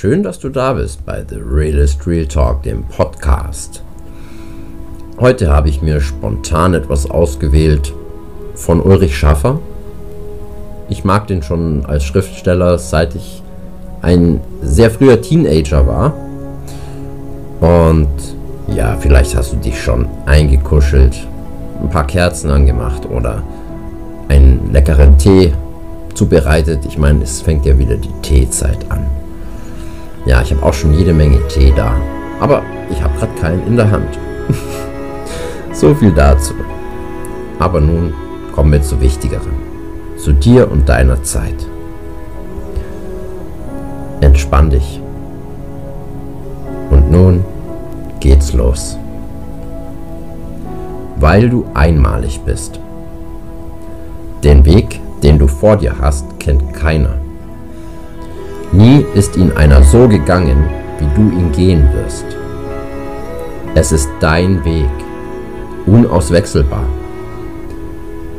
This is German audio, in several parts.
Schön, dass du da bist bei The Realist Real Talk, dem Podcast. Heute habe ich mir spontan etwas ausgewählt von Ulrich Schaffer. Ich mag den schon als Schriftsteller, seit ich ein sehr früher Teenager war. Und ja, vielleicht hast du dich schon eingekuschelt, ein paar Kerzen angemacht oder einen leckeren Tee zubereitet. Ich meine, es fängt ja wieder die Teezeit an. Ja, ich habe auch schon jede Menge Tee da. Aber ich habe gerade keinen in der Hand. so viel dazu. Aber nun kommen wir zu Wichtigeren. Zu dir und deiner Zeit. Entspann dich. Und nun geht's los. Weil du einmalig bist. Den Weg, den du vor dir hast, kennt keiner. Nie ist ihn einer so gegangen, wie du ihn gehen wirst. Es ist dein Weg, unauswechselbar.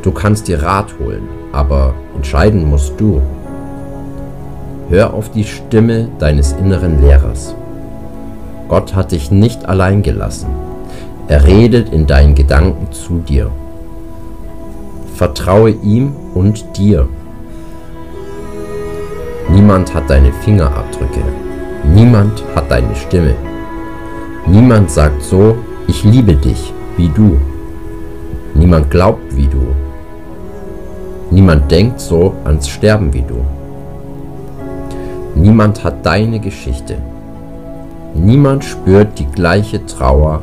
Du kannst dir Rat holen, aber entscheiden musst du. Hör auf die Stimme deines inneren Lehrers. Gott hat dich nicht allein gelassen. Er redet in deinen Gedanken zu dir. Vertraue ihm und dir. Niemand hat deine Fingerabdrücke. Niemand hat deine Stimme. Niemand sagt so, ich liebe dich, wie du. Niemand glaubt wie du. Niemand denkt so ans Sterben wie du. Niemand hat deine Geschichte. Niemand spürt die gleiche Trauer,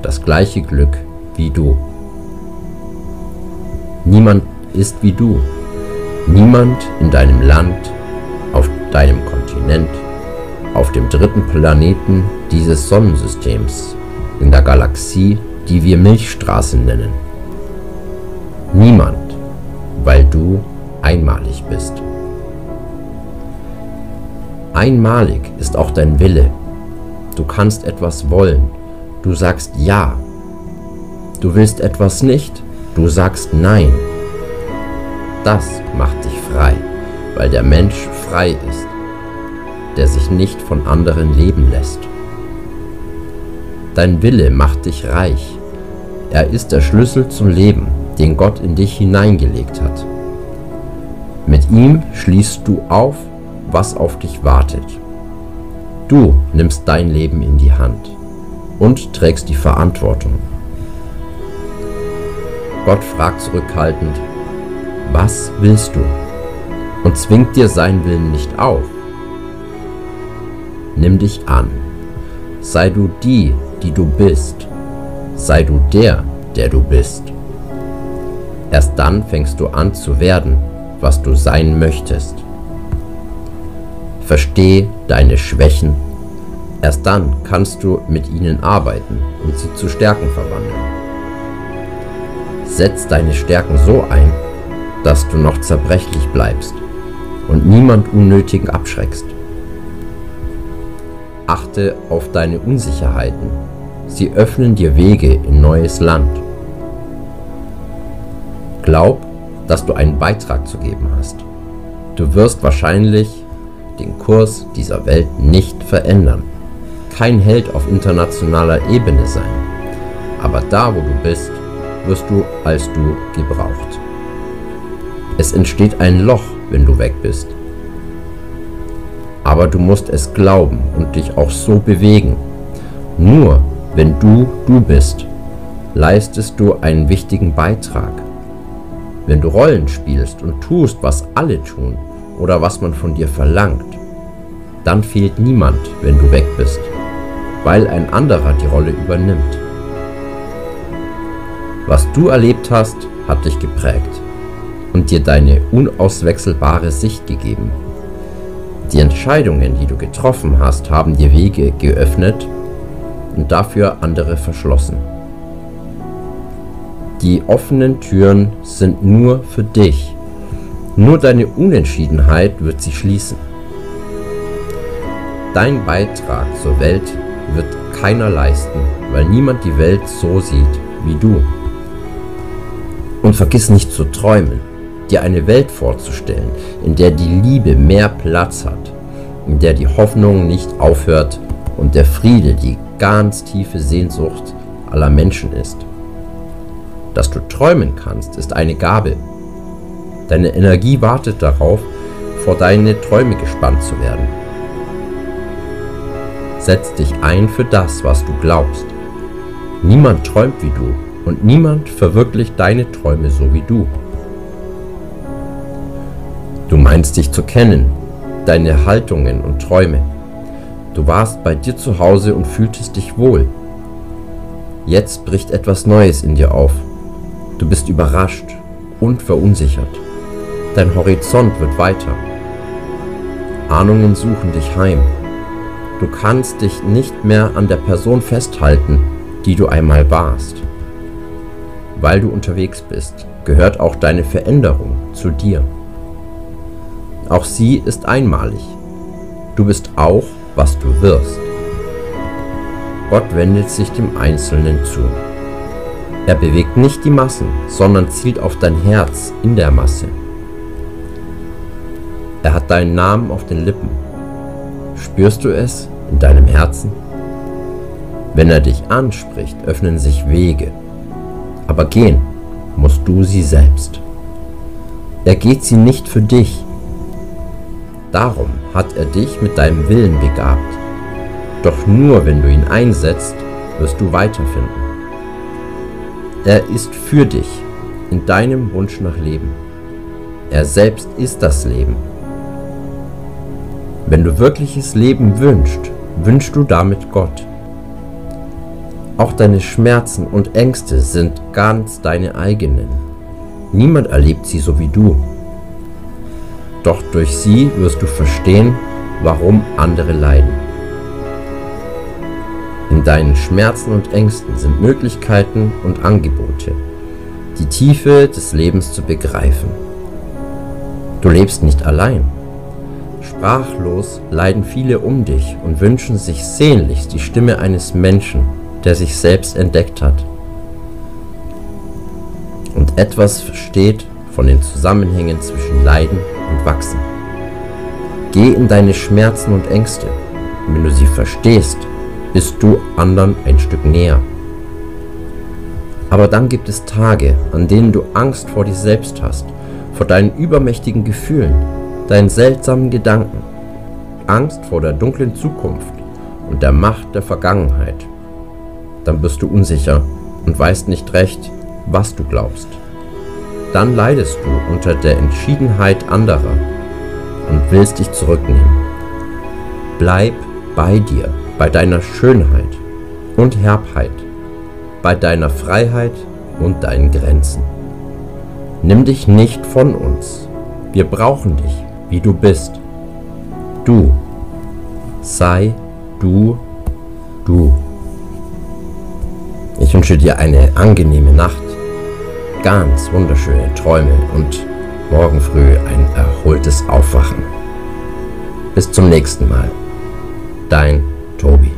das gleiche Glück wie du. Niemand ist wie du. Niemand in deinem Land, deinem Kontinent, auf dem dritten Planeten dieses Sonnensystems, in der Galaxie, die wir Milchstraße nennen. Niemand, weil du einmalig bist. Einmalig ist auch dein Wille. Du kannst etwas wollen. Du sagst Ja. Du willst etwas nicht. Du sagst Nein. Das macht dich frei weil der Mensch frei ist, der sich nicht von anderen leben lässt. Dein Wille macht dich reich. Er ist der Schlüssel zum Leben, den Gott in dich hineingelegt hat. Mit ihm schließt du auf, was auf dich wartet. Du nimmst dein Leben in die Hand und trägst die Verantwortung. Gott fragt zurückhaltend, was willst du? Und zwingt dir seinen Willen nicht auf. Nimm dich an. Sei du die, die du bist. Sei du der, der du bist. Erst dann fängst du an zu werden, was du sein möchtest. Versteh deine Schwächen. Erst dann kannst du mit ihnen arbeiten und sie zu Stärken verwandeln. Setz deine Stärken so ein, dass du noch zerbrechlich bleibst und niemand unnötig abschreckst. Achte auf deine Unsicherheiten. Sie öffnen dir Wege in neues Land. Glaub, dass du einen Beitrag zu geben hast. Du wirst wahrscheinlich den Kurs dieser Welt nicht verändern. Kein Held auf internationaler Ebene sein. Aber da, wo du bist, wirst du als du gebraucht. Es entsteht ein Loch, wenn du weg bist. Aber du musst es glauben und dich auch so bewegen. Nur wenn du du bist, leistest du einen wichtigen Beitrag. Wenn du Rollen spielst und tust, was alle tun oder was man von dir verlangt, dann fehlt niemand, wenn du weg bist, weil ein anderer die Rolle übernimmt. Was du erlebt hast, hat dich geprägt und dir deine unauswechselbare Sicht gegeben. Die Entscheidungen, die du getroffen hast, haben dir Wege geöffnet und dafür andere verschlossen. Die offenen Türen sind nur für dich. Nur deine Unentschiedenheit wird sie schließen. Dein Beitrag zur Welt wird keiner leisten, weil niemand die Welt so sieht wie du. Und vergiss nicht zu träumen dir eine Welt vorzustellen, in der die Liebe mehr Platz hat, in der die Hoffnung nicht aufhört und der Friede die ganz tiefe Sehnsucht aller Menschen ist. Dass du träumen kannst, ist eine Gabe. Deine Energie wartet darauf, vor deine Träume gespannt zu werden. Setz dich ein für das, was du glaubst. Niemand träumt wie du und niemand verwirklicht deine Träume so wie du. Du meinst dich zu kennen, deine Haltungen und Träume. Du warst bei dir zu Hause und fühltest dich wohl. Jetzt bricht etwas Neues in dir auf. Du bist überrascht und verunsichert. Dein Horizont wird weiter. Ahnungen suchen dich heim. Du kannst dich nicht mehr an der Person festhalten, die du einmal warst. Weil du unterwegs bist, gehört auch deine Veränderung zu dir. Auch sie ist einmalig. Du bist auch, was du wirst. Gott wendet sich dem Einzelnen zu. Er bewegt nicht die Massen, sondern zielt auf dein Herz in der Masse. Er hat deinen Namen auf den Lippen. Spürst du es in deinem Herzen? Wenn er dich anspricht, öffnen sich Wege. Aber gehen musst du sie selbst. Er geht sie nicht für dich, Darum hat er dich mit deinem Willen begabt. Doch nur wenn du ihn einsetzt, wirst du weiterfinden. Er ist für dich in deinem Wunsch nach Leben. Er selbst ist das Leben. Wenn du wirkliches Leben wünschst, wünschst du damit Gott. Auch deine Schmerzen und Ängste sind ganz deine eigenen. Niemand erlebt sie so wie du. Doch durch sie wirst du verstehen, warum andere leiden. In deinen Schmerzen und Ängsten sind Möglichkeiten und Angebote, die Tiefe des Lebens zu begreifen. Du lebst nicht allein. Sprachlos leiden viele um dich und wünschen sich sehnlichst die Stimme eines Menschen, der sich selbst entdeckt hat und etwas versteht von den Zusammenhängen zwischen Leiden und wachsen. Geh in deine Schmerzen und Ängste. Wenn du sie verstehst, bist du anderen ein Stück näher. Aber dann gibt es Tage, an denen du Angst vor dir selbst hast, vor deinen übermächtigen Gefühlen, deinen seltsamen Gedanken, Angst vor der dunklen Zukunft und der Macht der Vergangenheit. Dann bist du unsicher und weißt nicht recht, was du glaubst dann leidest du unter der Entschiedenheit anderer und willst dich zurücknehmen. Bleib bei dir, bei deiner Schönheit und Herbheit, bei deiner Freiheit und deinen Grenzen. Nimm dich nicht von uns. Wir brauchen dich, wie du bist. Du. Sei du, du. Ich wünsche dir eine angenehme Nacht ganz wunderschöne Träume und morgen früh ein erholtes Aufwachen. Bis zum nächsten Mal. Dein Tobi.